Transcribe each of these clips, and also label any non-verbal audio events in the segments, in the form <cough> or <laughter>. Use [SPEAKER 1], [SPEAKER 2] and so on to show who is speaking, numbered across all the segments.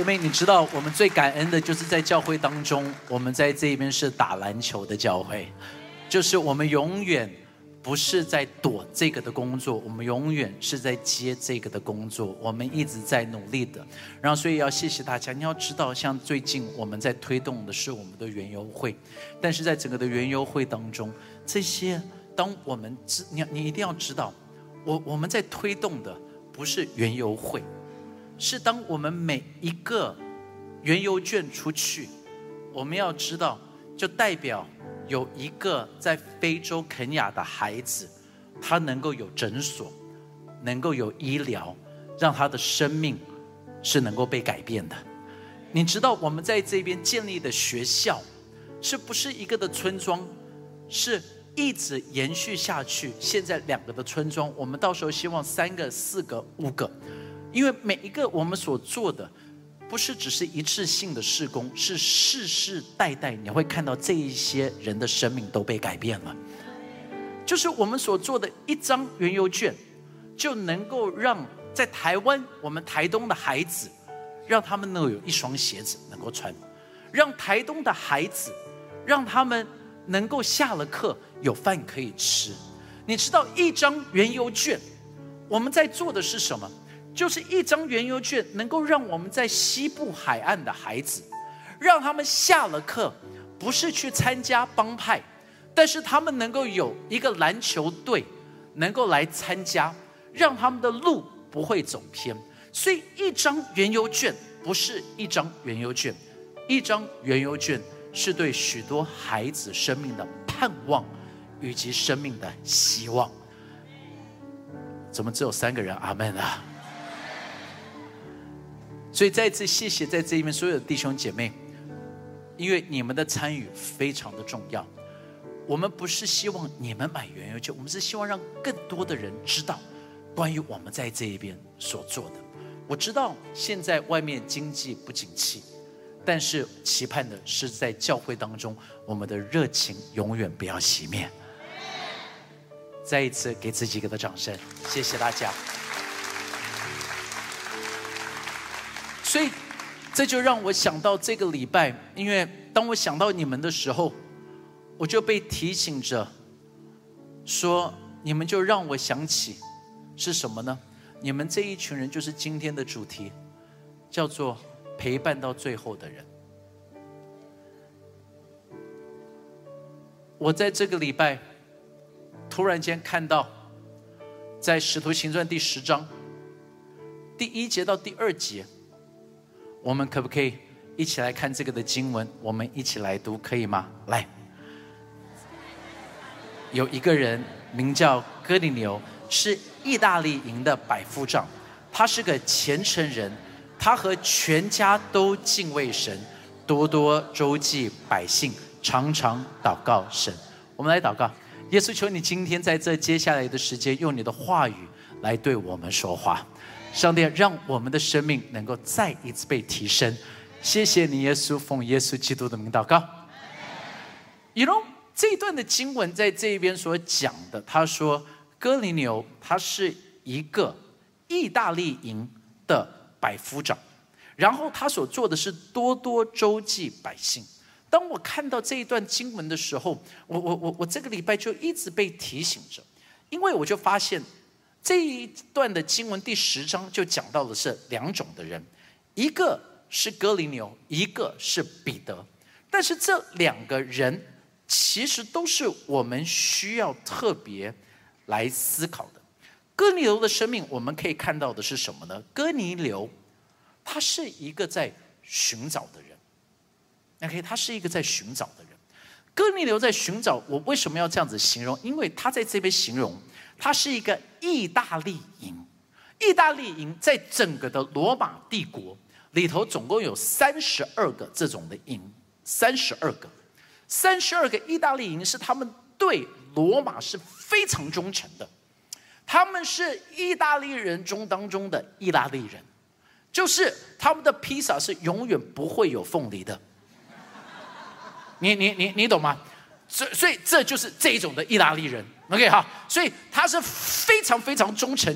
[SPEAKER 1] 姐妹，你知道我们最感恩的就是在教会当中，我们在这边是打篮球的教会，就是我们永远不是在躲这个的工作，我们永远是在接这个的工作，我们一直在努力的。然后，所以要谢谢大家。你要知道，像最近我们在推动的是我们的园游会，但是在整个的园游会当中，这些当我们知你你一定要知道，我我们在推动的不是园游会。是当我们每一个原油券出去，我们要知道，就代表有一个在非洲肯雅的孩子，他能够有诊所，能够有医疗，让他的生命是能够被改变的。你知道我们在这边建立的学校，是不是一个的村庄，是一直延续下去？现在两个的村庄，我们到时候希望三个、四个、五个。因为每一个我们所做的，不是只是一次性的施工，是世世代代你会看到这一些人的生命都被改变了。就是我们所做的一张原油券，就能够让在台湾我们台东的孩子，让他们能够有一双鞋子能够穿，让台东的孩子，让他们能够下了课有饭可以吃。你知道一张原油券，我们在做的是什么？就是一张原油券，能够让我们在西部海岸的孩子，让他们下了课，不是去参加帮派，但是他们能够有一个篮球队，能够来参加，让他们的路不会走偏。所以，一张原油券不是一张原油券，一张原油券是对许多孩子生命的盼望，以及生命的希望。怎么只有三个人？阿门啊！所以再次谢谢在这一边所有的弟兄姐妹，因为你们的参与非常的重要。我们不是希望你们买原油券，我们是希望让更多的人知道关于我们在这一边所做的。我知道现在外面经济不景气，但是期盼的是在教会当中，我们的热情永远不要熄灭。再一次给自己一个掌声，谢谢大家。所以，这就让我想到这个礼拜，因为当我想到你们的时候，我就被提醒着，说你们就让我想起是什么呢？你们这一群人就是今天的主题，叫做陪伴到最后的人。我在这个礼拜突然间看到，在使徒行传第十章第一节到第二节。我们可不可以一起来看这个的经文？我们一起来读，可以吗？来，有一个人名叫哥尼牛，是意大利营的百夫长，他是个虔诚人，他和全家都敬畏神，多多周济百姓，常常祷告神。我们来祷告，耶稣求你今天在这接下来的时间，用你的话语来对我们说话。上帝让我们的生命能够再一次被提升，谢谢你，耶稣，奉耶稣基督的名祷告。you know 这一段的经文在这一边所讲的，他说哥林牛他是一个意大利营的百夫长，然后他所做的是多多周济百姓。当我看到这一段经文的时候，我我我我这个礼拜就一直被提醒着，因为我就发现。这一段的经文第十章就讲到的是两种的人，一个是哥林牛，一个是彼得。但是这两个人其实都是我们需要特别来思考的。哥尼流的生命，我们可以看到的是什么呢？哥尼流他是一个在寻找的人。OK，他是一个在寻找的人。哥尼流在寻找，我为什么要这样子形容？因为他在这边形容。它是一个意大利营，意大利营在整个的罗马帝国里头，总共有三十二个这种的营，三十二个，三十二个意大利营是他们对罗马是非常忠诚的，他们是意大利人中当中的意大利人，就是他们的披萨是永远不会有凤梨的，你你你你懂吗？所所以这就是这一种的意大利人。OK 好，所以他是非常非常忠诚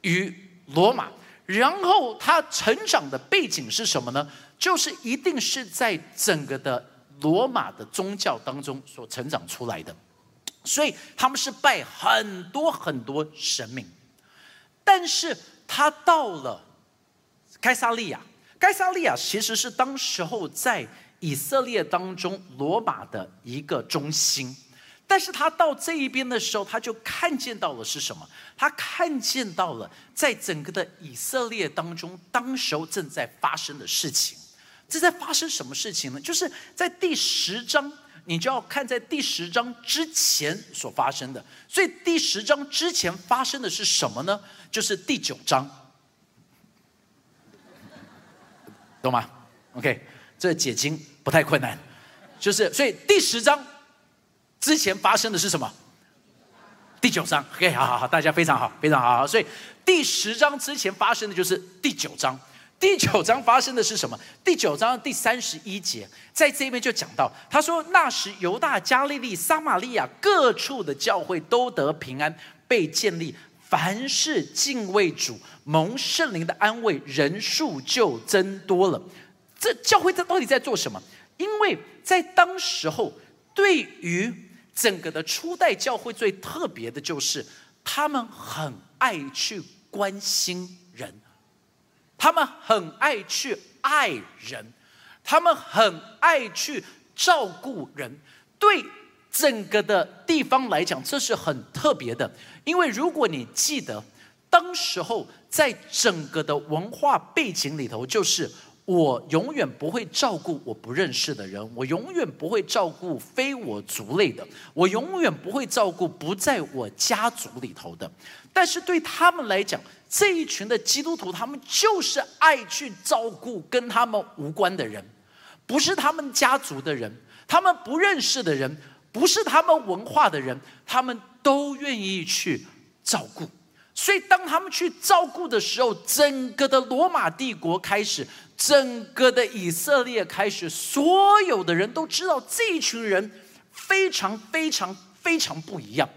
[SPEAKER 1] 于罗马，然后他成长的背景是什么呢？就是一定是在整个的罗马的宗教当中所成长出来的，所以他们是拜很多很多神明。但是他到了该萨利亚，该萨利亚其实是当时候在以色列当中罗马的一个中心。但是他到这一边的时候，他就看见到了是什么？他看见到了在整个的以色列当中，当时候正在发生的事情。这在发生什么事情呢？就是在第十章，你就要看在第十章之前所发生的。所以第十章之前发生的是什么呢？就是第九章，懂吗？OK，这解经不太困难。就是所以第十章。之前发生的是什么？第九章，OK，好好好，大家非常好，非常好。所以第十章之前发生的就是第九章。第九章发生的是什么？第九章第三十一节，在这边就讲到，他说那时犹大、加利利、撒玛利亚各处的教会都得平安，被建立，凡是敬畏主、蒙圣灵的安慰，人数就增多了。这教会在到底在做什么？因为在当时候，对于整个的初代教会最特别的就是，他们很爱去关心人，他们很爱去爱人，他们很爱去照顾人。对整个的地方来讲，这是很特别的。因为如果你记得，当时候在整个的文化背景里头，就是。我永远不会照顾我不认识的人，我永远不会照顾非我族类的，我永远不会照顾不在我家族里头的。但是对他们来讲，这一群的基督徒，他们就是爱去照顾跟他们无关的人，不是他们家族的人，他们不认识的人，不是他们文化的人，他们都愿意去照顾。所以当他们去照顾的时候，整个的罗马帝国开始。整个的以色列开始，所有的人都知道这一群人非常非常非常不一样，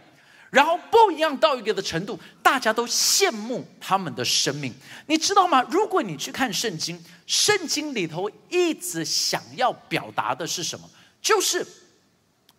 [SPEAKER 1] 然后不一样到一个的程度，大家都羡慕他们的生命。你知道吗？如果你去看圣经，圣经里头一直想要表达的是什么？就是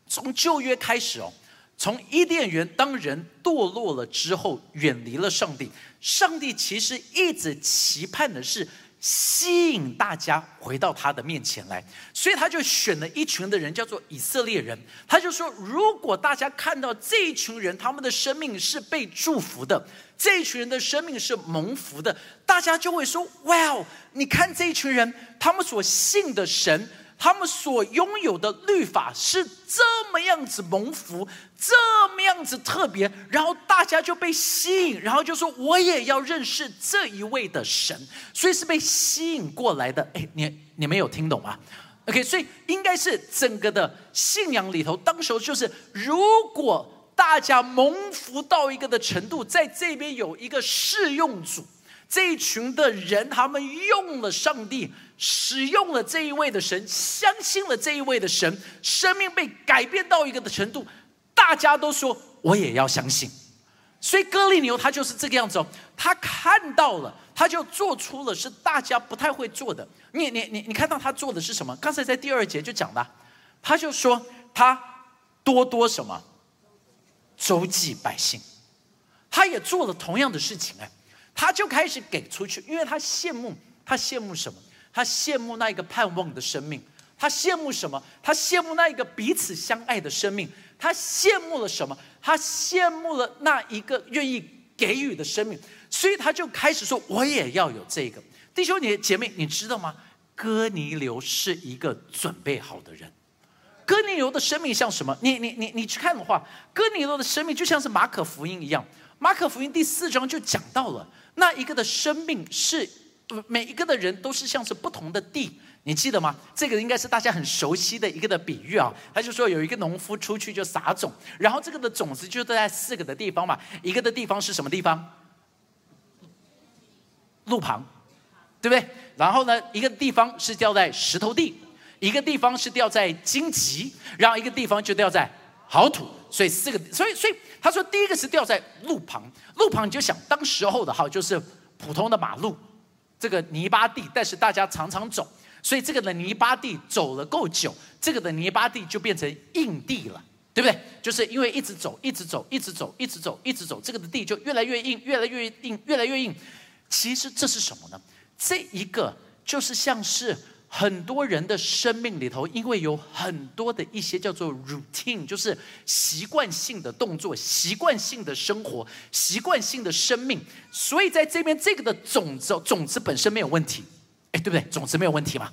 [SPEAKER 1] 从旧约开始哦，从伊甸园当人堕落了之后，远离了上帝，上帝其实一直期盼的是。吸引大家回到他的面前来，所以他就选了一群的人，叫做以色列人。他就说，如果大家看到这一群人，他们的生命是被祝福的，这一群人的生命是蒙福的，大家就会说：哇哦，你看这一群人，他们所信的神。他们所拥有的律法是这么样子蒙福，这么样子特别，然后大家就被吸引，然后就说我也要认识这一位的神，所以是被吸引过来的。哎，你你们有听懂吗？OK，所以应该是整个的信仰里头，当时候就是如果大家蒙福到一个的程度，在这边有一个试用组。这一群的人，他们用了上帝，使用了这一位的神，相信了这一位的神，生命被改变到一个的程度，大家都说我也要相信。所以哥利牛他就是这个样子哦，他看到了，他就做出了是大家不太会做的。你你你你看到他做的是什么？刚才在第二节就讲了，他就说他多多什么周济百姓，他也做了同样的事情哎。他就开始给出去，因为他羡慕，他羡慕什么？他羡慕那一个盼望的生命。他羡慕什么？他羡慕那一个彼此相爱的生命。他羡慕了什么？他羡慕了那一个愿意给予的生命。所以他就开始说：“我也要有这个。”弟兄你姐妹，你知道吗？哥尼流是一个准备好的人。哥尼流的生命像什么？你你你你去看的话，哥尼流的生命就像是马可福音一样。马可福音第四章就讲到了。那一个的生命是，每一个的人都是像是不同的地，你记得吗？这个应该是大家很熟悉的一个的比喻啊。他就说有一个农夫出去就撒种，然后这个的种子就在四个的地方嘛。一个的地方是什么地方？路旁，对不对？然后呢，一个地方是掉在石头地，一个地方是掉在荆棘，然后一个地方就掉在好土。所以四个，所以所以他说第一个是掉在路旁，路旁你就想当时候的哈，就是普通的马路，这个泥巴地，但是大家常常走，所以这个的泥巴地走了够久，这个的泥巴地就变成硬地了，对不对？就是因为一直走，一直走，一直走，一直走，一直走，这个的地就越来越硬，越来越硬，越来越硬。其实这是什么呢？这一个就是像是。很多人的生命里头，因为有很多的一些叫做 routine，就是习惯性的动作、习惯性的生活、习惯性的生命，所以在这边这个的种子，种子本身没有问题，哎，对不对？种子没有问题吗？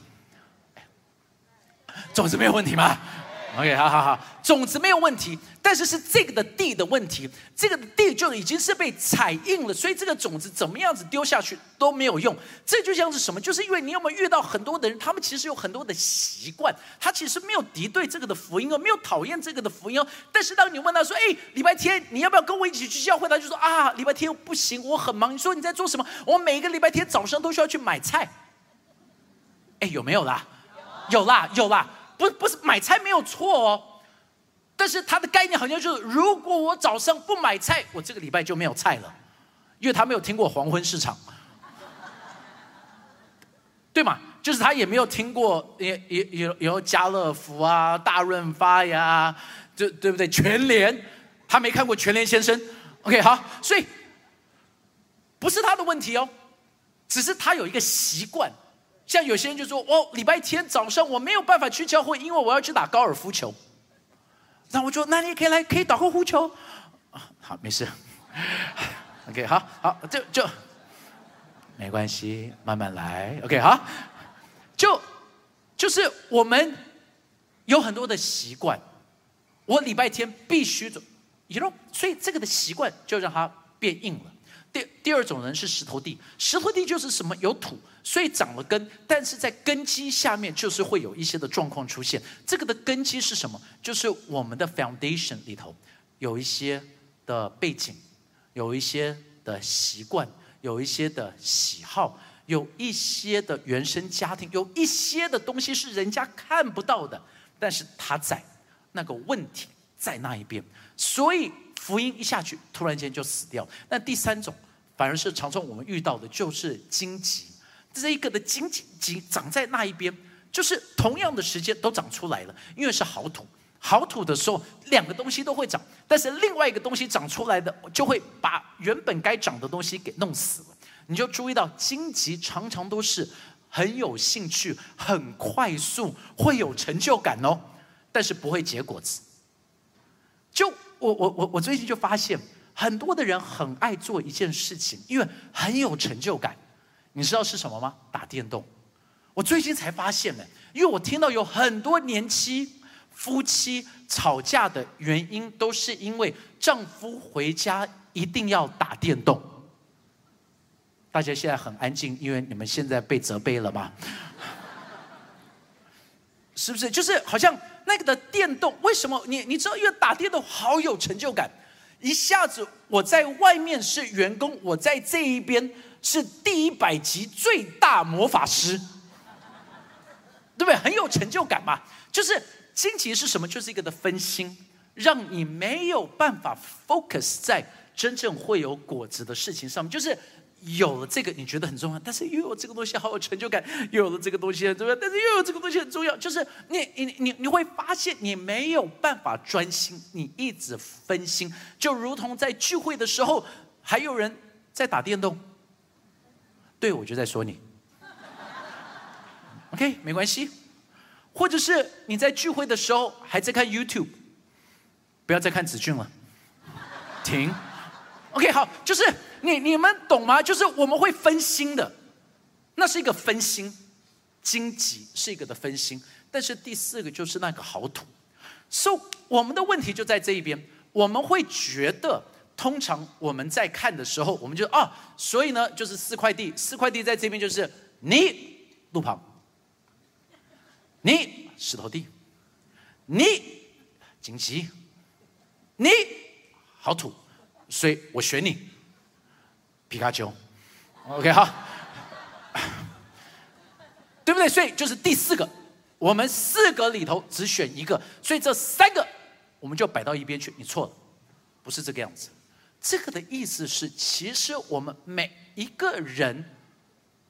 [SPEAKER 1] 种子没有问题吗？OK，好好好，种子没有问题，但是是这个的地的问题，这个的地就已经是被踩硬了，所以这个种子怎么样子丢下去都没有用。这就像是什么？就是因为你有没有遇到很多的人，他们其实有很多的习惯，他其实没有敌对这个的福音哦，没有讨厌这个的福音哦。但是当你问他说：“哎，礼拜天你要不要跟我一起去教会？”他就说：“啊，礼拜天不行，我很忙。”你说你在做什么？我每个礼拜天早上都需要去买菜。哎，有没有啦？有啦，有啦。不不是买菜没有错哦，但是他的概念好像就是，如果我早上不买菜，我这个礼拜就没有菜了，因为他没有听过黄昏市场，对吗？就是他也没有听过，也也也有家乐福啊、大润发呀，对对不对？全联，他没看过全联先生。OK，好，所以不是他的问题哦，只是他有一个习惯。像有些人就说：“哦礼拜天早上我没有办法去教会，因为我要去打高尔夫球。”那我说：“那你可以来，可以打高尔夫球。”啊，好，没事。<laughs> OK，好好，就就没关系，慢慢来。OK，好，就就是我们有很多的习惯，我礼拜天必须走，you know，所以这个的习惯就让它变硬了。第第二种人是石头地，石头地就是什么有土。所以长了根，但是在根基下面就是会有一些的状况出现。这个的根基是什么？就是我们的 foundation 里头有一些的背景，有一些的习惯，有一些的喜好，有一些的原生家庭，有一些的东西是人家看不到的，但是他在那个问题在那一边，所以福音一下去，突然间就死掉。那第三种反而是常常我们遇到的，就是荆棘。这一个的荆棘长在那一边，就是同样的时间都长出来了，因为是好土。好土的时候，两个东西都会长，但是另外一个东西长出来的，就会把原本该长的东西给弄死了。你就注意到，荆棘常常都是很有兴趣、很快速、会有成就感哦，但是不会结果子。就我我我我最近就发现，很多的人很爱做一件事情，因为很有成就感。你知道是什么吗？打电动。我最近才发现呢，因为我听到有很多年期夫妻吵架的原因，都是因为丈夫回家一定要打电动。大家现在很安静，因为你们现在被责备了吧？<laughs> 是不是？就是好像那个的电动，为什么你你知道？因为打电动好有成就感，一下子我在外面是员工，我在这一边。是第一百级最大魔法师，对不对？很有成就感嘛。就是荆棘是什么？就是一个的分心，让你没有办法 focus 在真正会有果子的事情上面。就是有了这个，你觉得很重要，但是又有这个东西好有成就感；又有了这个东西很重要，但是又有这个东西很重要。就是你你你你会发现，你没有办法专心，你一直分心，就如同在聚会的时候，还有人在打电动。对，我就在说你。OK，没关系。或者是你在聚会的时候还在看 YouTube，不要再看子俊了，停。OK，好，就是你你们懂吗？就是我们会分心的，那是一个分心，荆棘是一个的分心。但是第四个就是那个好土，So 我们的问题就在这一边，我们会觉得。通常我们在看的时候，我们就啊，所以呢，就是四块地，四块地在这边就是你路旁，你石头地，你荆棘，你好土，所以我选你。皮卡丘，OK 好，<laughs> 对不对？所以就是第四个，我们四个里头只选一个，所以这三个我们就摆到一边去。你错了，不是这个样子。这个的意思是，其实我们每一个人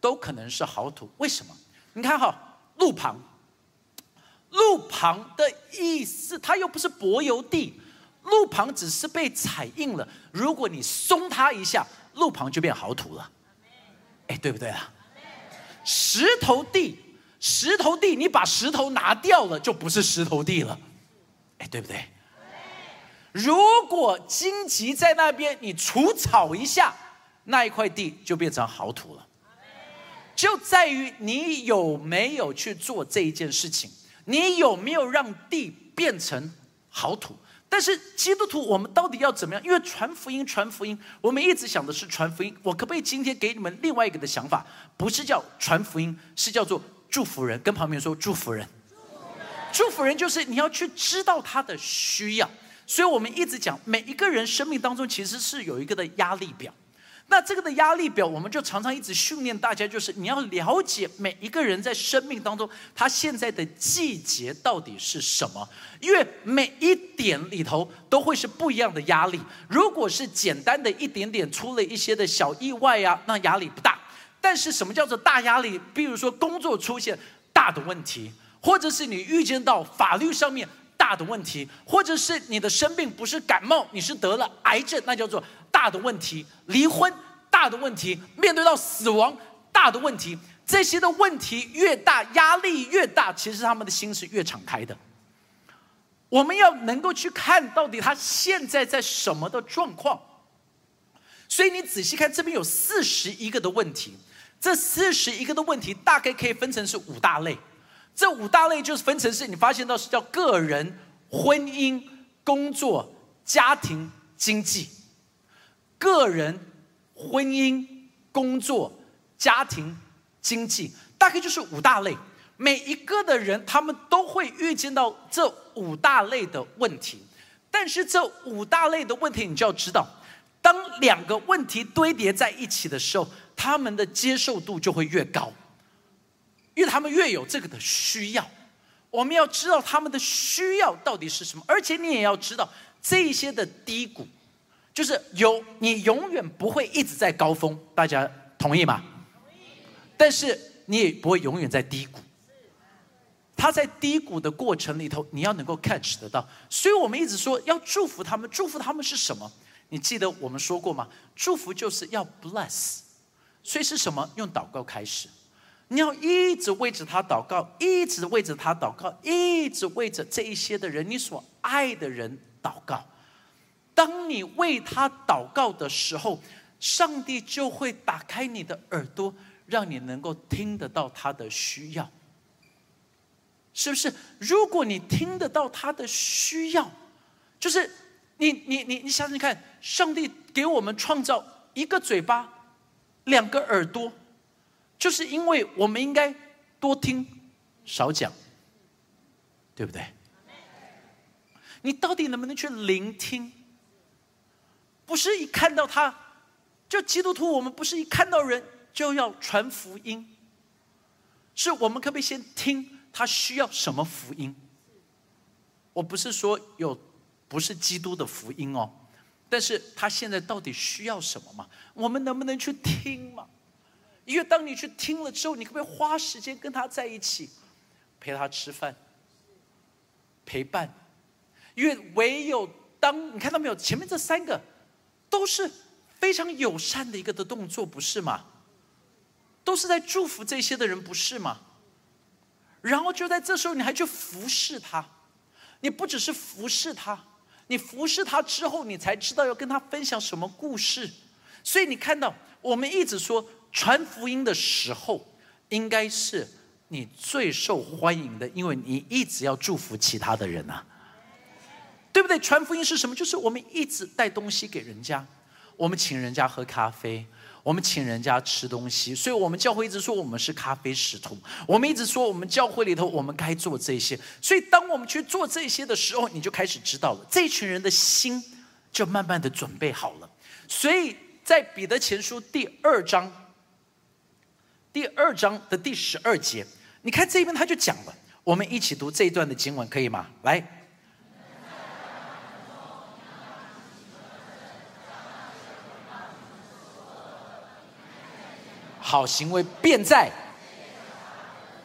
[SPEAKER 1] 都可能是好土。为什么？你看哈，路旁，路旁的意思，它又不是柏油地，路旁只是被踩硬了。如果你松它一下，路旁就变好土了。哎，对不对啊？石头地，石头地，你把石头拿掉了，就不是石头地了。哎，对不对？如果荆棘在那边，你除草一下，那一块地就变成好土了。就在于你有没有去做这一件事情，你有没有让地变成好土？但是基督徒，我们到底要怎么样？因为传福音，传福音，我们一直想的是传福音。我可不可以今天给你们另外一个的想法？不是叫传福音，是叫做祝福人。跟旁边说祝福人，祝福人就是你要去知道他的需要。所以我们一直讲，每一个人生命当中其实是有一个的压力表。那这个的压力表，我们就常常一直训练大家，就是你要了解每一个人在生命当中他现在的季节到底是什么，因为每一点里头都会是不一样的压力。如果是简单的一点点出了一些的小意外呀，那压力不大。但是什么叫做大压力？比如说工作出现大的问题，或者是你预见到法律上面大的问题，或者是你的生病不是感冒，你是得了癌症，那叫做。大的问题，离婚大的问题，面对到死亡大的问题，这些的问题越大，压力越大，其实他们的心是越敞开的。我们要能够去看到底他现在在什么的状况。所以你仔细看，这边有四十一个的问题，这四十一个的问题大概可以分成是五大类。这五大类就是分成是你发现到是叫个人、婚姻、工作、家庭、经济。个人、婚姻、工作、家庭、经济，大概就是五大类。每一个的人，他们都会遇见到这五大类的问题。但是这五大类的问题，你就要知道，当两个问题堆叠在一起的时候，他们的接受度就会越高，因为他们越有这个的需要。我们要知道他们的需要到底是什么，而且你也要知道这些的低谷。就是有你永远不会一直在高峰，大家同意吗？同意。但是你也不会永远在低谷。他在低谷的过程里头，你要能够 catch 得到。所以我们一直说要祝福他们，祝福他们是什么？你记得我们说过吗？祝福就是要 bless。所以是什么？用祷告开始。你要一直为着他祷告，一直为着他祷告，一直为着这一些的人，你所爱的人祷告。当你为他祷告的时候，上帝就会打开你的耳朵，让你能够听得到他的需要，是不是？如果你听得到他的需要，就是你你你你想想看，上帝给我们创造一个嘴巴，两个耳朵，就是因为我们应该多听少讲，对不对？你到底能不能去聆听？不是一看到他，就基督徒，我们不是一看到人就要传福音，是我们可不可以先听他需要什么福音？我不是说有不是基督的福音哦，但是他现在到底需要什么嘛？我们能不能去听嘛？因为当你去听了之后，你可不可以花时间跟他在一起，陪他吃饭，陪伴？因为唯有当你看到没有，前面这三个。都是非常友善的一个的动作，不是吗？都是在祝福这些的人，不是吗？然后就在这时候，你还去服侍他，你不只是服侍他，你服侍他之后，你才知道要跟他分享什么故事。所以你看到，我们一直说传福音的时候，应该是你最受欢迎的，因为你一直要祝福其他的人啊。对不对？传福音是什么？就是我们一直带东西给人家，我们请人家喝咖啡，我们请人家吃东西。所以，我们教会一直说我们是咖啡使徒。我们一直说我们教会里头我们该做这些。所以，当我们去做这些的时候，你就开始知道了，这群人的心就慢慢的准备好了。所以在彼得前书第二章第二章的第十二节，你看这一边他就讲了，我们一起读这一段的经文，可以吗？来，好行为便在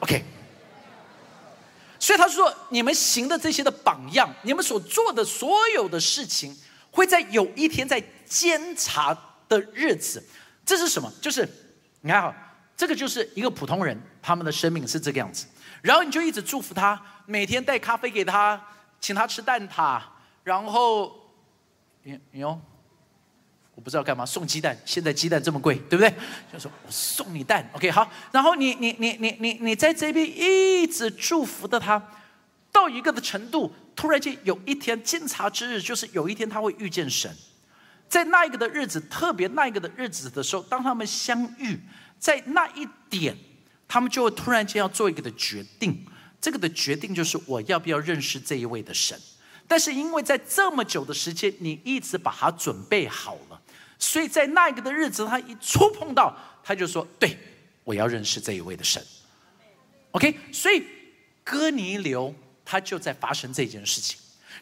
[SPEAKER 1] ，OK。所以他说，你们行的这些的榜样，你们所做的所有的事情，会在有一天在监察的日子，这是什么？就是你看好。这个就是一个普通人，他们的生命是这个样子。然后你就一直祝福他，每天带咖啡给他，请他吃蛋挞，然后你你哟，我不知道干嘛送鸡蛋，现在鸡蛋这么贵，对不对？就说我送你蛋，OK 好。然后你你你你你你在这边一直祝福的他，到一个的程度，突然间有一天监察之日，就是有一天他会遇见神。”在那一个的日子，特别那一个的日子的时候，当他们相遇，在那一点，他们就会突然间要做一个的决定。这个的决定就是我要不要认识这一位的神。但是因为在这么久的时间，你一直把它准备好了，所以在那一个的日子，他一触碰到，他就说：“对，我要认识这一位的神。” OK，所以哥尼流他就在发生这件事情。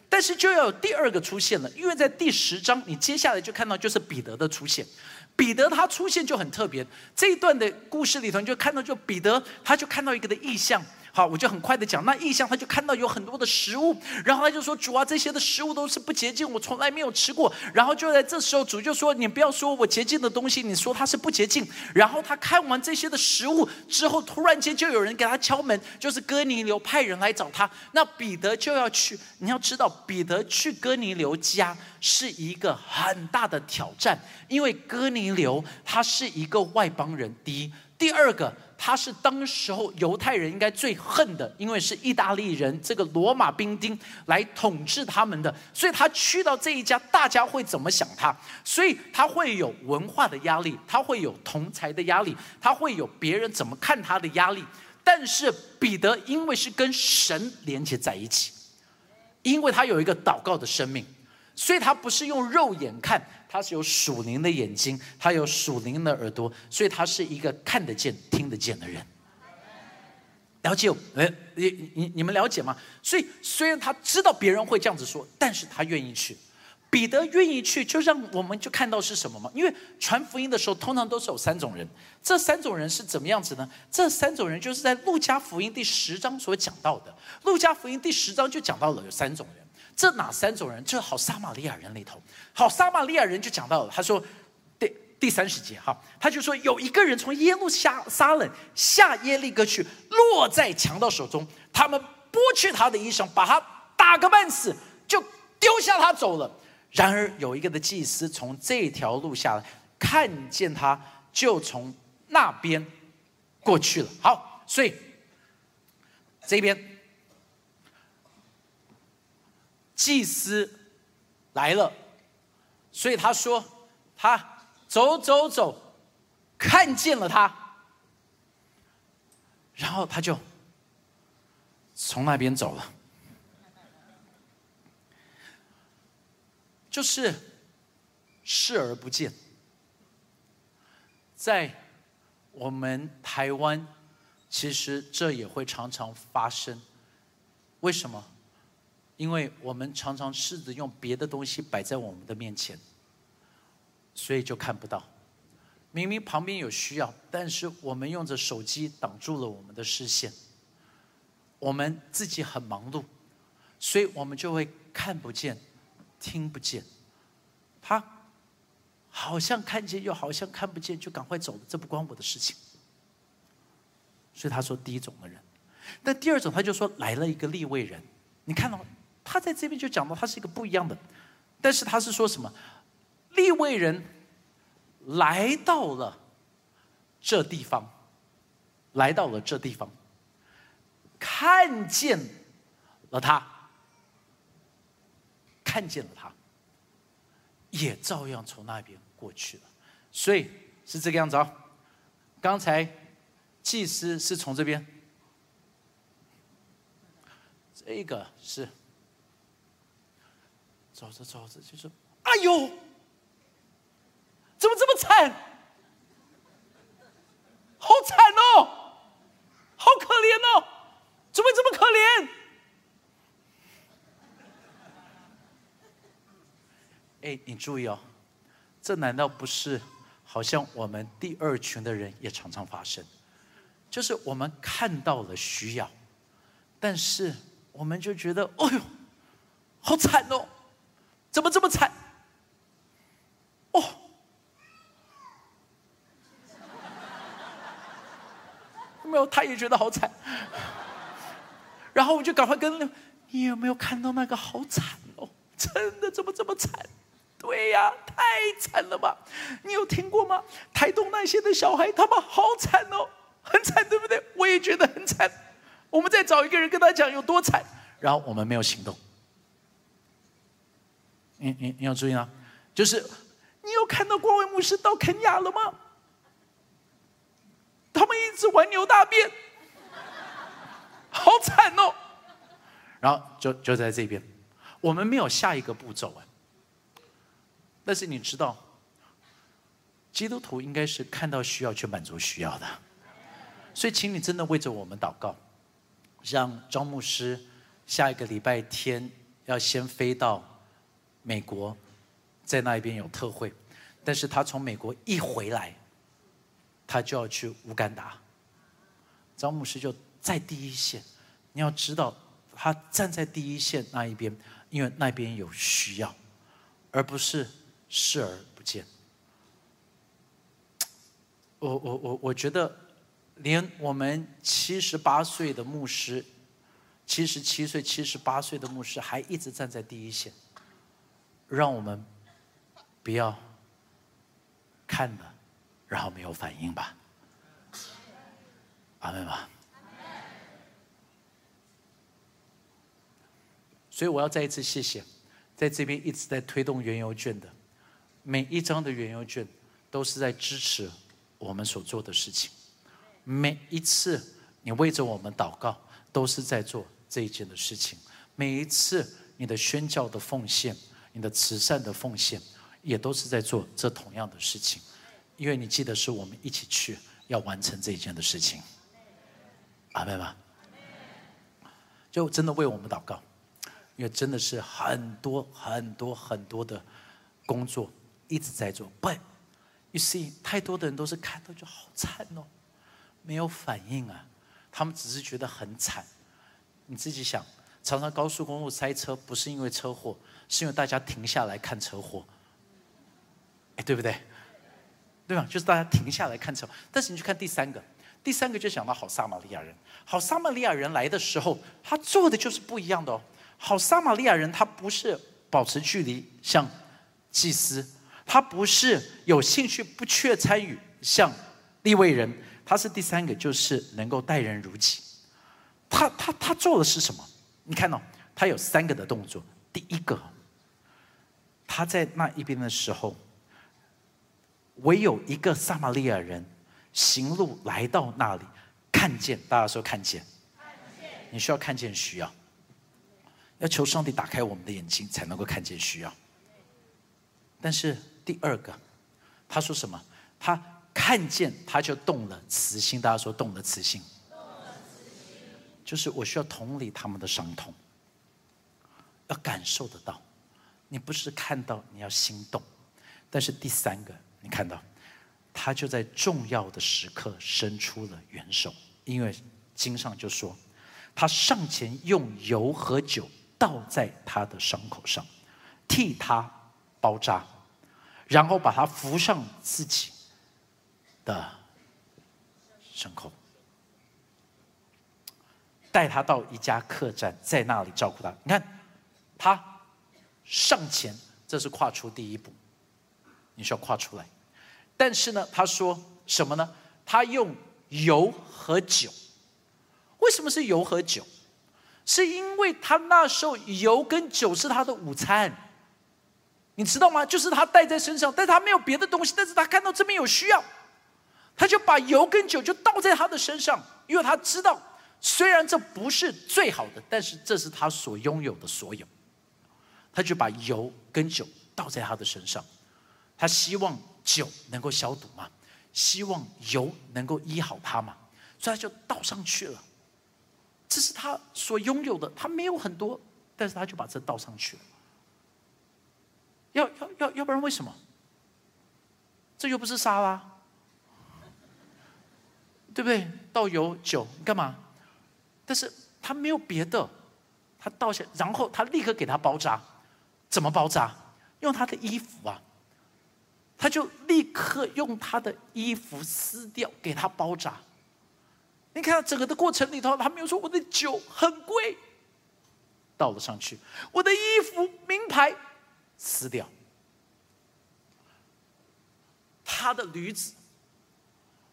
[SPEAKER 1] 但是就要有第二个出现了，因为在第十章，你接下来就看到就是彼得的出现。彼得他出现就很特别，这一段的故事里头，你就看到就彼得他就看到一个的意象。好，我就很快的讲。那异象，他就看到有很多的食物，然后他就说：“主啊，这些的食物都是不洁净，我从来没有吃过。”然后就在这时候，主就说：“你不要说我洁净的东西，你说它是不洁净。”然后他看完这些的食物之后，突然间就有人给他敲门，就是哥尼流派人来找他。那彼得就要去，你要知道，彼得去哥尼流家是一个很大的挑战，因为哥尼流他是一个外邦人。第一，第二个。他是当时候犹太人应该最恨的，因为是意大利人这个罗马兵丁来统治他们的，所以他去到这一家，大家会怎么想他？所以他会有文化的压力，他会有同才的压力，他会有别人怎么看他的压力。但是彼得因为是跟神连接在一起，因为他有一个祷告的生命，所以他不是用肉眼看。他是有属灵的眼睛，他有属灵的耳朵，所以他是一个看得见、听得见的人。了解？呃，你你你们了解吗？所以虽然他知道别人会这样子说，但是他愿意去。彼得愿意去，就让我们就看到是什么吗？因为传福音的时候，通常都是有三种人。这三种人是怎么样子呢？这三种人就是在路加福音第十章所讲到的。路加福音第十章就讲到了有三种人。这哪三种人？这好撒玛利亚人里头，好撒玛利亚人就讲到了，他说第第三十节哈，他就说有一个人从耶路撒冷下耶利哥去，落在强盗手中，他们剥去他的衣裳，把他打个半死，就丢下他走了。然而有一个的祭司从这条路下来，看见他，就从那边过去了。好，所以这边。祭司来了，所以他说他走走走，看见了他，然后他就从那边走了，就是视而不见。在我们台湾，其实这也会常常发生，为什么？因为我们常常试着用别的东西摆在我们的面前，所以就看不到。明明旁边有需要，但是我们用着手机挡住了我们的视线。我们自己很忙碌，所以我们就会看不见、听不见。他好像看见，又好像看不见，就赶快走了，这不关我的事情。所以他说第一种的人，但第二种他就说来了一个立位人，你看到？他在这边就讲到，他是一个不一样的，但是他是说什么？利未人来到了这地方，来到了这地方，看见了他，看见了他，也照样从那边过去了。所以是这个样子啊。刚才祭司是从这边，这个是。走着走着就说：“哎呦，怎么这么惨？好惨哦，好可怜哦，怎么这么可怜？” <laughs> 哎，你注意哦，这难道不是好像我们第二群的人也常常发生，就是我们看到了需要，但是我们就觉得，哎呦，好惨哦，怎么这么惨？哦，没有，他也觉得好惨，然后我就赶快跟，你有没有看到那个好惨哦？真的怎么这么惨？对呀，太惨了吧！你有听过吗？台东那些的小孩，他们好惨哦，很惨，对不对？我也觉得很惨。我们再找一个人跟他讲有多惨，然后我们没有行动。你你你要注意啊，就是你有看到光伟牧师到肯雅了吗？他们一直玩牛大便，好惨哦。然后就就在这边，我们没有下一个步骤啊。但是你知道，基督徒应该是看到需要去满足需要的，所以请你真的为着我们祷告。让张牧师下一个礼拜天要先飞到美国，在那一边有特会，但是他从美国一回来，他就要去乌干达。张牧师就在第一线，你要知道，他站在第一线那一边，因为那边有需要，而不是。视而不见。我我我我觉得，连我们七十八岁的牧师，七十七岁、七十八岁的牧师，还一直站在第一线，让我们不要看了，然后没有反应吧。阿门吧。所以我要再一次谢谢，在这边一直在推动原油券的。每一张的原油券都是在支持我们所做的事情。每一次你为着我们祷告，都是在做这一件的事情。每一次你的宣教的奉献，你的慈善的奉献，也都是在做这同样的事情。因为你记得是我们一起去要完成这一件的事情。阿妹吗？就真的为我们祷告，因为真的是很多很多很多的工作。一直在做不 you see，太多的人都是看到就好惨哦，没有反应啊，他们只是觉得很惨。你自己想，常常高速公路塞车，不是因为车祸，是因为大家停下来看车祸，哎，对不对？对吧？就是大家停下来看车。但是你去看第三个，第三个就想到好撒玛利亚人。好撒玛利亚人来的时候，他做的就是不一样的哦。好撒玛利亚人他不是保持距离，像祭司。他不是有兴趣不缺参与，像立位人，他是第三个，就是能够待人如己。他他他做的是什么？你看到他有三个的动作。第一个，他在那一边的时候，唯有一个撒玛利亚人行路来到那里，看见大家说看见，你需要看见需要，要求上帝打开我们的眼睛，才能够看见需要。但是。第二个，他说什么？他看见他就动了慈心。大家说动了慈心，就是我需要同理他们的伤痛，要感受得到。你不是看到，你要心动。但是第三个，你看到，他就在重要的时刻伸出了援手，因为经上就说，他上前用油和酒倒在他的伤口上，替他包扎。然后把他扶上自己的伤口，带他到一家客栈，在那里照顾他。你看，他上前，这是跨出第一步，你需要跨出来。但是呢，他说什么呢？他用油和酒。为什么是油和酒？是因为他那时候油跟酒是他的午餐。你知道吗？就是他带在身上，但是他没有别的东西，但是他看到这边有需要，他就把油跟酒就倒在他的身上，因为他知道，虽然这不是最好的，但是这是他所拥有的所有，他就把油跟酒倒在他的身上，他希望酒能够消毒嘛，希望油能够医好他嘛，所以他就倒上去了，这是他所拥有的，他没有很多，但是他就把这倒上去了。要要要要不然为什么？这又不是沙拉，对不对？倒油酒，你干嘛？但是他没有别的，他倒下，然后他立刻给他包扎，怎么包扎？用他的衣服啊，他就立刻用他的衣服撕掉，给他包扎。你看整个的过程里头，他没有说我的酒很贵，倒了上去，我的衣服名牌撕掉，他的驴子，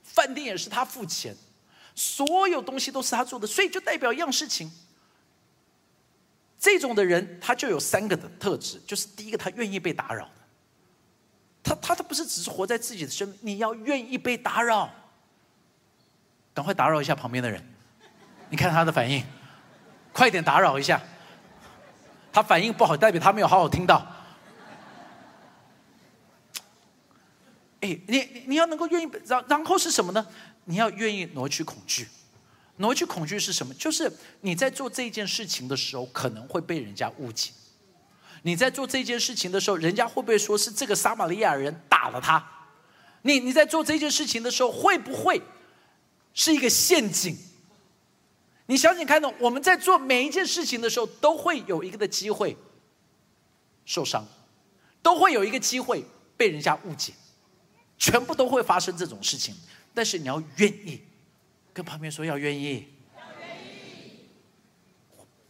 [SPEAKER 1] 饭店也是他付钱，所有东西都是他做的，所以就代表一样事情。这种的人，他就有三个的特质，就是第一个，他愿意被打扰他他他不是只是活在自己的生命，你要愿意被打扰。赶快打扰一下旁边的人，你看他的反应，快点打扰一下。他反应不好，代表他没有好好听到。哎，你你要能够愿意，然然后是什么呢？你要愿意挪去恐惧。挪去恐惧是什么？就是你在做这件事情的时候，可能会被人家误解。你在做这件事情的时候，人家会不会说是这个撒玛利亚人打了他？你你在做这件事情的时候，会不会？是一个陷阱。你想想看呢？我们在做每一件事情的时候，都会有一个的机会受伤，都会有一个机会被人家误解，全部都会发生这种事情。但是你要愿意跟旁边说要愿意，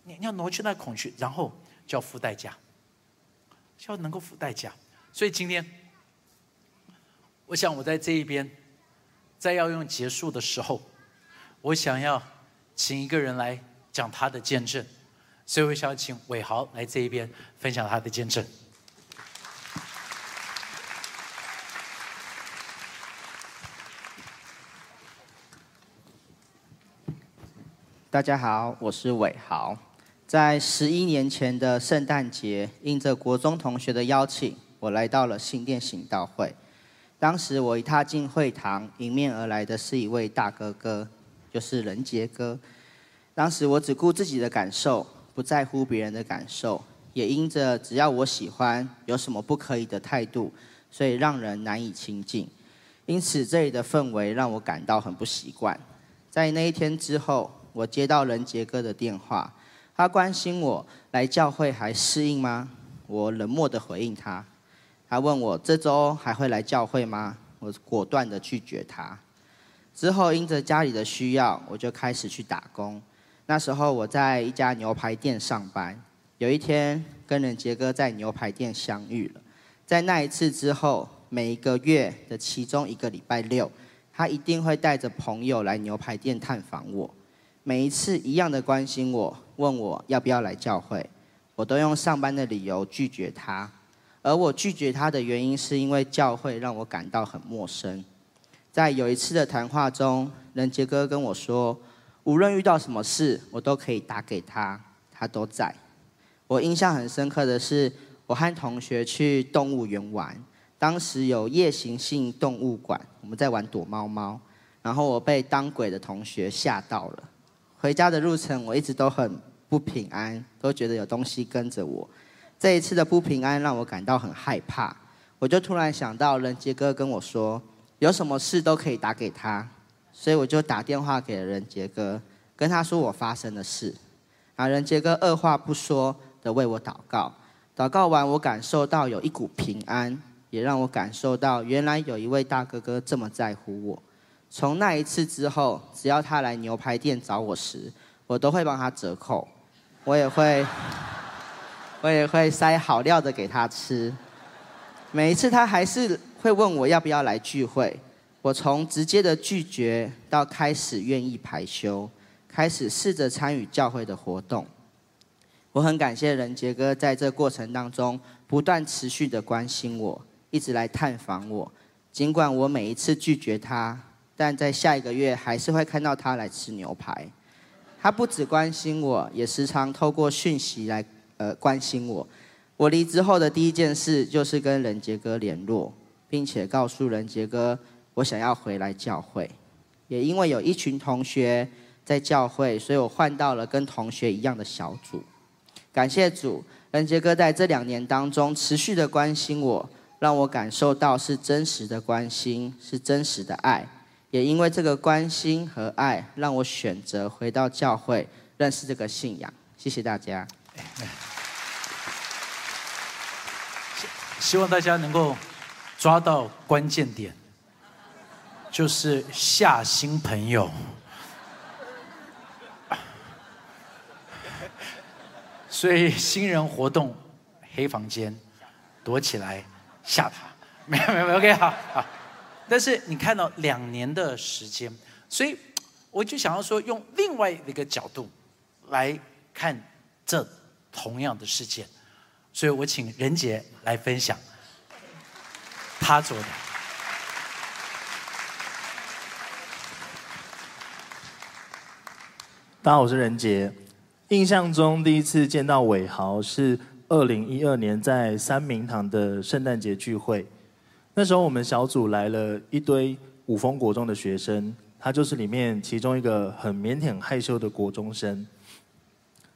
[SPEAKER 1] 你你要挪去那恐惧，然后就要付代价，就要能够付代价。所以今天，我想我在这一边。在要用结束的时候，我想要请一个人来讲他的见证，所以我想请伟豪来这一边分享他的见证。
[SPEAKER 2] 大家好，我是伟豪。在十一年前的圣诞节，应着国中同学的邀请，我来到了新店行道会。当时我一踏进会堂，迎面而来的是一位大哥哥，就是仁杰哥。当时我只顾自己的感受，不在乎别人的感受，也因着只要我喜欢，有什么不可以的态度，所以让人难以亲近。因此这里的氛围让我感到很不习惯。在那一天之后，我接到仁杰哥的电话，他关心我来教会还适应吗？我冷漠的回应他。他问我这周还会来教会吗？我果断的拒绝他。之后因着家里的需要，我就开始去打工。那时候我在一家牛排店上班。有一天跟任杰哥在牛排店相遇了。在那一次之后，每一个月的其中一个礼拜六，他一定会带着朋友来牛排店探访我。每一次一样的关心我，问我要不要来教会，我都用上班的理由拒绝他。而我拒绝他的原因，是因为教会让我感到很陌生。在有一次的谈话中，仁杰哥跟我说，无论遇到什么事，我都可以打给他，他都在。我印象很深刻的是，我和同学去动物园玩，当时有夜行性动物馆，我们在玩躲猫猫，然后我被当鬼的同学吓到了。回家的路程，我一直都很不平安，都觉得有东西跟着我。这一次的不平安让我感到很害怕，我就突然想到人杰哥跟我说，有什么事都可以打给他，所以我就打电话给了任杰哥，跟他说我发生的事。啊，人杰哥二话不说的为我祷告，祷告完我感受到有一股平安，也让我感受到原来有一位大哥哥这么在乎我。从那一次之后，只要他来牛排店找我时，我都会帮他折扣，我也会。我也会塞好料的给他吃，每一次他还是会问我要不要来聚会。我从直接的拒绝到开始愿意排休，开始试着参与教会的活动。我很感谢仁杰哥在这过程当中不断持续的关心我，一直来探访我。尽管我每一次拒绝他，但在下一个月还是会看到他来吃牛排。他不只关心我，也时常透过讯息来。呃，关心我。我离职后的第一件事就是跟任杰哥联络，并且告诉任杰哥我想要回来教会。也因为有一群同学在教会，所以我换到了跟同学一样的小组。感谢主，任杰哥在这两年当中持续的关心我，让我感受到是真实的关心，是真实的爱。也因为这个关心和爱，让我选择回到教会，认识这个信仰。谢谢大家。
[SPEAKER 1] 希望大家能够抓到关键点，就是下新朋友。<laughs> 所以新人活动，黑房间，躲起来吓他，没有没有没有，OK 好好。但是你看到两年的时间，所以我就想要说，用另外一个角度来看这同样的事件。所以我请任杰来分享他做的。
[SPEAKER 3] 大家好，我是任杰。印象中第一次见到伟豪是二零一二年在三明堂的圣诞节聚会。那时候我们小组来了一堆五峰国中的学生，他就是里面其中一个很腼腆害羞的国中生。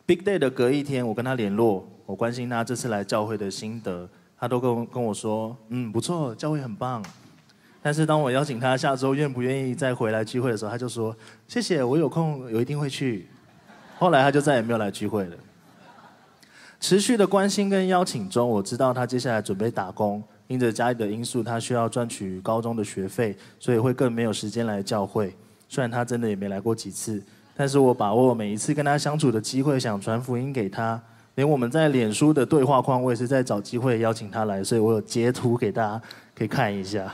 [SPEAKER 3] Big Day 的隔一天，我跟他联络。我关心他这次来教会的心得，他都跟跟我说，嗯，不错，教会很棒。但是当我邀请他下周愿不愿意再回来聚会的时候，他就说，谢谢，我有空有一定会去。后来他就再也没有来聚会了。持续的关心跟邀请中，我知道他接下来准备打工，因着家里的因素，他需要赚取高中的学费，所以会更没有时间来教会。虽然他真的也没来过几次，但是我把握每一次跟他相处的机会，想传福音给他。连我们在脸书的对话框，我也是在找机会邀请他来，所以我有截图给大家可以看一下。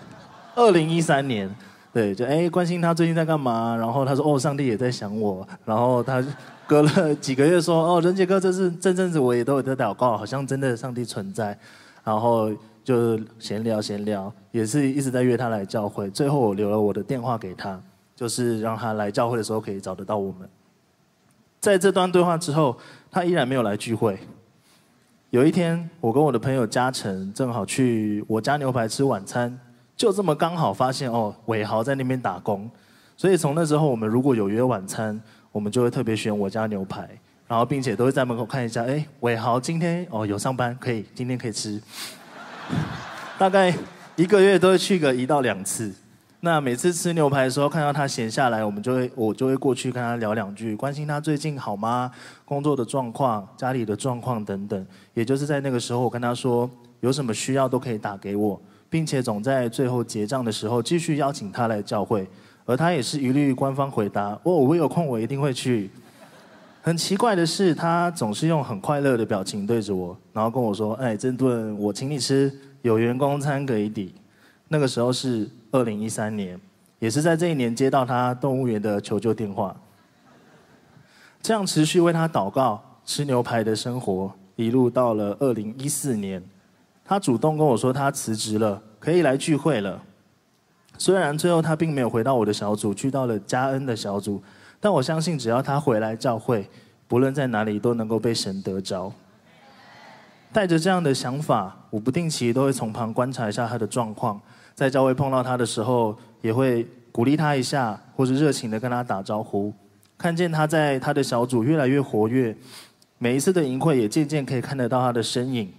[SPEAKER 3] 二零一三年，对，就哎关心他最近在干嘛，然后他说哦上帝也在想我，然后他隔了几个月说哦仁杰哥这是这阵子我也都有在祷告，好像真的上帝存在，然后就闲聊闲聊，也是一直在约他来教会，最后我留了我的电话给他，就是让他来教会的时候可以找得到我们。在这段对话之后。他依然没有来聚会。有一天，我跟我的朋友嘉诚正好去我家牛排吃晚餐，就这么刚好发现哦，伟豪在那边打工。所以从那之后，我们如果有约晚餐，我们就会特别选我家牛排，然后并且都会在门口看一下，哎，伟豪今天哦有上班，可以今天可以吃。<laughs> 大概一个月都会去个一到两次。那每次吃牛排的时候，看到他闲下来，我们就会我就会过去跟他聊两句，关心他最近好吗？工作的状况、家里的状况等等。也就是在那个时候，我跟他说，有什么需要都可以打给我，并且总在最后结账的时候继续邀请他来教会。而他也是一律官方回答：哦，我有空我一定会去。很奇怪的是，他总是用很快乐的表情对着我，然后跟我说：哎，这顿我请你吃，有员工餐可以抵。那个时候是。二零一三年，也是在这一年接到他动物园的求救电话，这样持续为他祷告、吃牛排的生活，一路到了二零一四年，他主动跟我说他辞职了，可以来聚会了。虽然最后他并没有回到我的小组，去到了加恩的小组，但我相信只要他回来教会，不论在哪里都能够被神得着。带着这样的想法，我不定期都会从旁观察一下他的状况。在教会碰到他的时候，也会鼓励他一下，或者热情的跟他打招呼。看见他在他的小组越来越活跃，每一次的营会也渐渐可以看得到他的身影。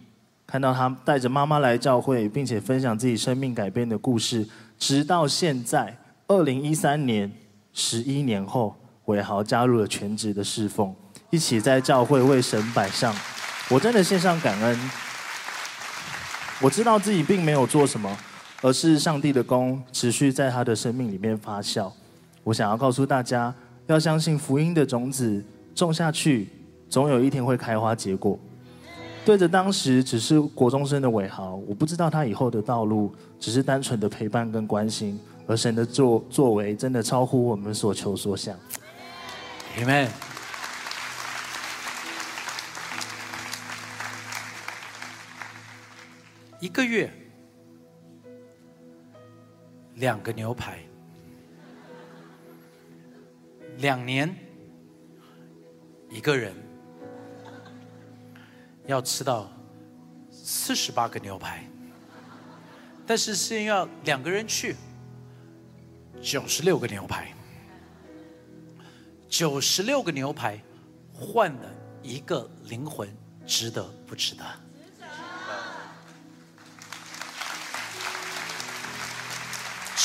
[SPEAKER 3] 看到他带着妈妈来教会，并且分享自己生命改变的故事，直到现在，二零一三年，十一年后，伟豪加入了全职的侍奉，一起在教会为神摆上。我真的献上感恩。我知道自己并没有做什么。而是上帝的功持续在他的生命里面发酵。我想要告诉大家，要相信福音的种子种下去，总有一天会开花结果。对着当时只是国中生的伟豪，我不知道他以后的道路，只是单纯的陪伴跟关心。而神的作作为，真的超乎我们所求所想。
[SPEAKER 1] Amen。一个月。两个牛排，两年，一个人要吃到四十八个牛排，但是是要两个人去，九十六个牛排，九十六个牛排换了一个灵魂，值得不值得？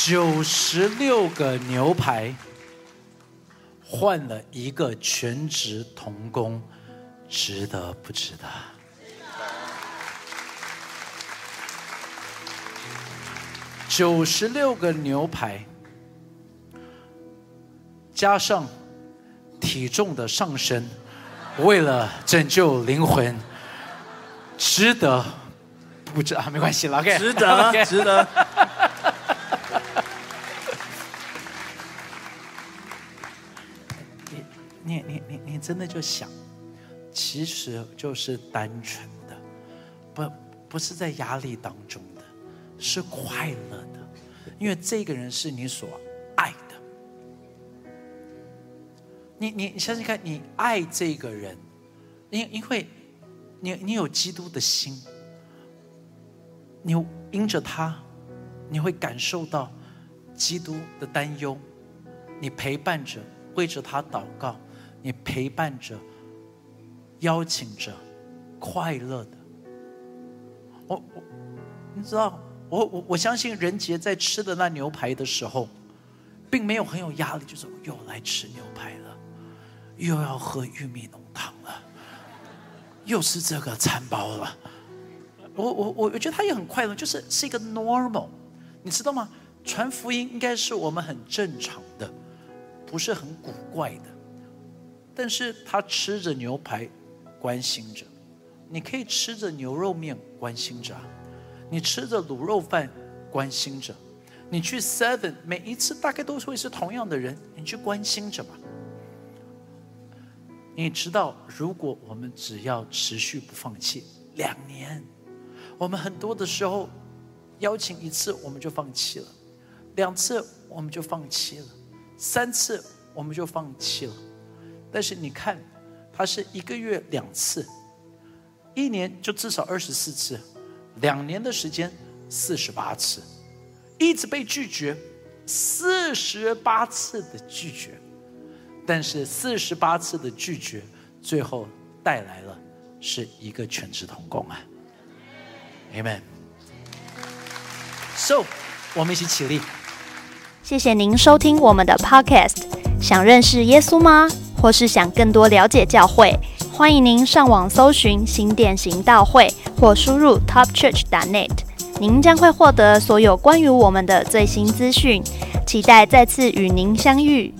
[SPEAKER 1] 九十六个牛排换了一个全职童工，值得不值得？九十六个牛排加上体重的上升，为了拯救灵魂，值得不值啊？没关系了，OK，
[SPEAKER 3] 值得值得。
[SPEAKER 1] 你你你你真的就想，其实就是单纯的，不不是在压力当中的，是快乐的，因为这个人是你所你你你想想看，你爱这个人，因因为你你有基督的心，你因着他，你会感受到基督的担忧，你陪伴着，为着他祷告，你陪伴着，邀请着，快乐的。我我，你知道，我我我相信任杰在吃的那牛排的时候，并没有很有压力，就是又来吃牛排了，又要喝玉米浓汤了，又是这个餐包了。我我我我觉得他也很快乐，就是是一个 normal，你知道吗？传福音应该是我们很正常的，不是很古怪的。但是他吃着牛排，关心着；你可以吃着牛肉面，关心着；你吃着卤肉饭，关心着；你去 Seven，每一次大概都会是同样的人，你去关心着吧。你知道，如果我们只要持续不放弃，两年，我们很多的时候邀请一次我们就放弃了，两次我们就放弃了，三次我们就放弃了。但是你看，他是一个月两次，一年就至少二十四次，两年的时间四十八次，一直被拒绝，四十八次的拒绝，但是四十八次的拒绝，最后带来了是一个全职童工啊，Amen。So，我们一起起立。
[SPEAKER 4] 谢谢您收听我们的 Podcast。想认识耶稣吗？或是想更多了解教会？欢迎您上网搜寻新店行道会，或输入 topchurch.net，您将会获得所有关于我们的最新资讯。期待再次与您相遇。